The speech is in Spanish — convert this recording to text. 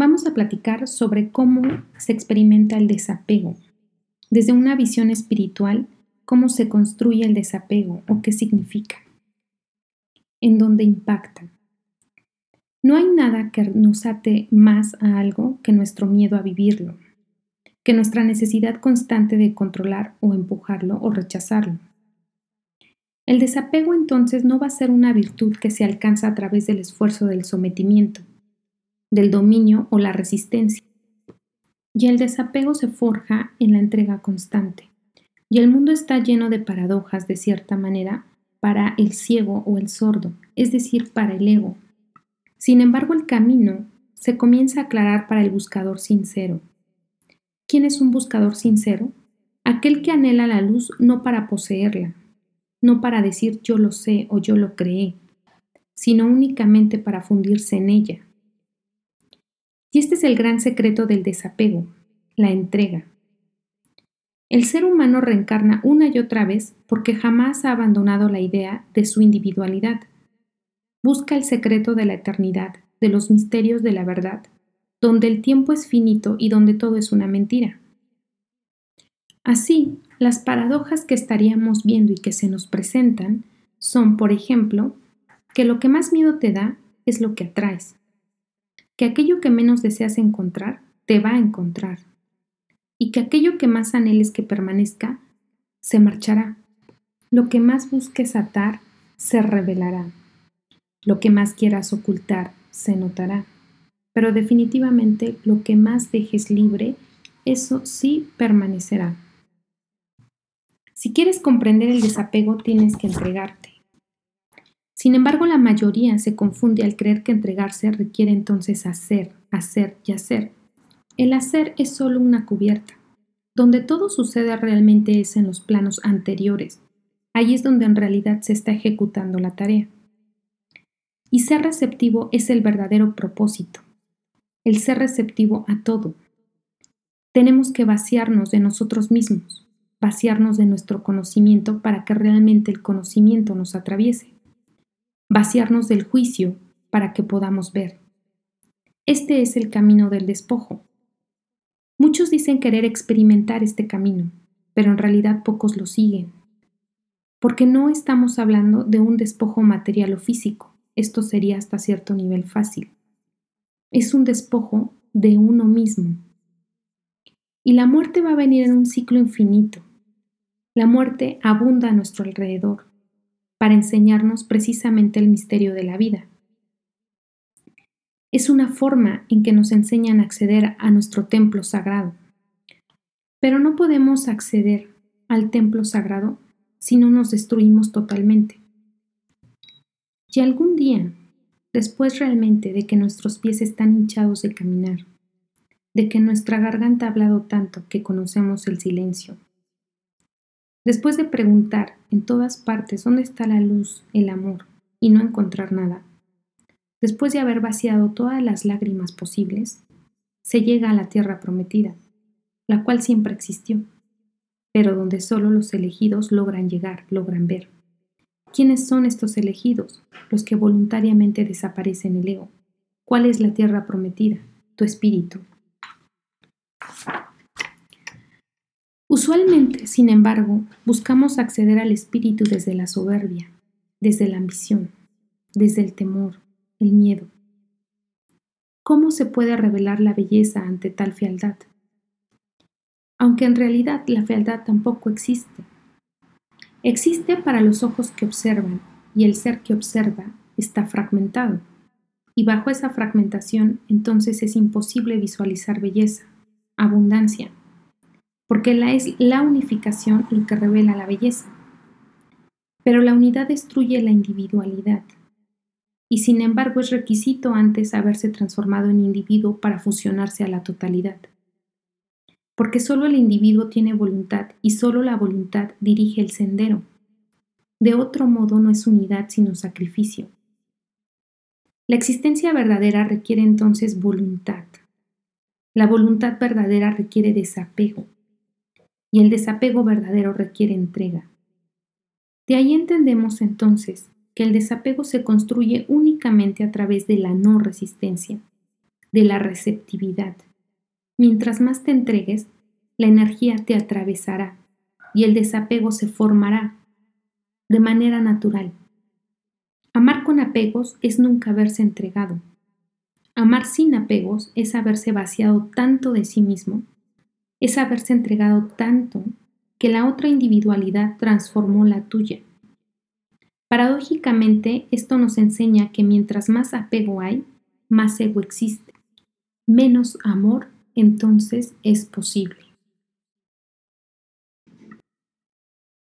Vamos a platicar sobre cómo se experimenta el desapego. Desde una visión espiritual, cómo se construye el desapego o qué significa. En dónde impacta. No hay nada que nos ate más a algo que nuestro miedo a vivirlo, que nuestra necesidad constante de controlar o empujarlo o rechazarlo. El desapego entonces no va a ser una virtud que se alcanza a través del esfuerzo del sometimiento, del dominio o la resistencia. Y el desapego se forja en la entrega constante. Y el mundo está lleno de paradojas, de cierta manera, para el ciego o el sordo, es decir, para el ego. Sin embargo, el camino se comienza a aclarar para el buscador sincero. ¿Quién es un buscador sincero? Aquel que anhela la luz no para poseerla, no para decir yo lo sé o yo lo creé, sino únicamente para fundirse en ella, y este es el gran secreto del desapego, la entrega. El ser humano reencarna una y otra vez porque jamás ha abandonado la idea de su individualidad. Busca el secreto de la eternidad, de los misterios de la verdad, donde el tiempo es finito y donde todo es una mentira. Así, las paradojas que estaríamos viendo y que se nos presentan son, por ejemplo, que lo que más miedo te da es lo que atraes que aquello que menos deseas encontrar te va a encontrar y que aquello que más anheles que permanezca se marchará. Lo que más busques atar se revelará. Lo que más quieras ocultar se notará. Pero definitivamente lo que más dejes libre, eso sí permanecerá. Si quieres comprender el desapego, tienes que entregarte. Sin embargo, la mayoría se confunde al creer que entregarse requiere entonces hacer, hacer y hacer. El hacer es solo una cubierta. Donde todo sucede realmente es en los planos anteriores. Allí es donde en realidad se está ejecutando la tarea. Y ser receptivo es el verdadero propósito. El ser receptivo a todo. Tenemos que vaciarnos de nosotros mismos, vaciarnos de nuestro conocimiento para que realmente el conocimiento nos atraviese vaciarnos del juicio para que podamos ver. Este es el camino del despojo. Muchos dicen querer experimentar este camino, pero en realidad pocos lo siguen. Porque no estamos hablando de un despojo material o físico, esto sería hasta cierto nivel fácil. Es un despojo de uno mismo. Y la muerte va a venir en un ciclo infinito. La muerte abunda a nuestro alrededor para enseñarnos precisamente el misterio de la vida. Es una forma en que nos enseñan a acceder a nuestro templo sagrado. Pero no podemos acceder al templo sagrado si no nos destruimos totalmente. Y algún día, después realmente de que nuestros pies están hinchados de caminar, de que nuestra garganta ha hablado tanto que conocemos el silencio, Después de preguntar en todas partes dónde está la luz, el amor, y no encontrar nada, después de haber vaciado todas las lágrimas posibles, se llega a la tierra prometida, la cual siempre existió, pero donde solo los elegidos logran llegar, logran ver. ¿Quiénes son estos elegidos? Los que voluntariamente desaparecen el ego. ¿Cuál es la tierra prometida? Tu espíritu. Usualmente, sin embargo, buscamos acceder al espíritu desde la soberbia, desde la ambición, desde el temor, el miedo. ¿Cómo se puede revelar la belleza ante tal fealdad? Aunque en realidad la fealdad tampoco existe. Existe para los ojos que observan y el ser que observa está fragmentado. Y bajo esa fragmentación entonces es imposible visualizar belleza, abundancia, porque la es la unificación lo que revela la belleza. Pero la unidad destruye la individualidad, y sin embargo es requisito antes haberse transformado en individuo para fusionarse a la totalidad. Porque solo el individuo tiene voluntad y solo la voluntad dirige el sendero. De otro modo no es unidad sino sacrificio. La existencia verdadera requiere entonces voluntad. La voluntad verdadera requiere desapego y el desapego verdadero requiere entrega. De ahí entendemos entonces que el desapego se construye únicamente a través de la no resistencia, de la receptividad. Mientras más te entregues, la energía te atravesará y el desapego se formará de manera natural. Amar con apegos es nunca haberse entregado. Amar sin apegos es haberse vaciado tanto de sí mismo, es haberse entregado tanto que la otra individualidad transformó la tuya. Paradójicamente, esto nos enseña que mientras más apego hay, más ego existe. Menos amor, entonces, es posible.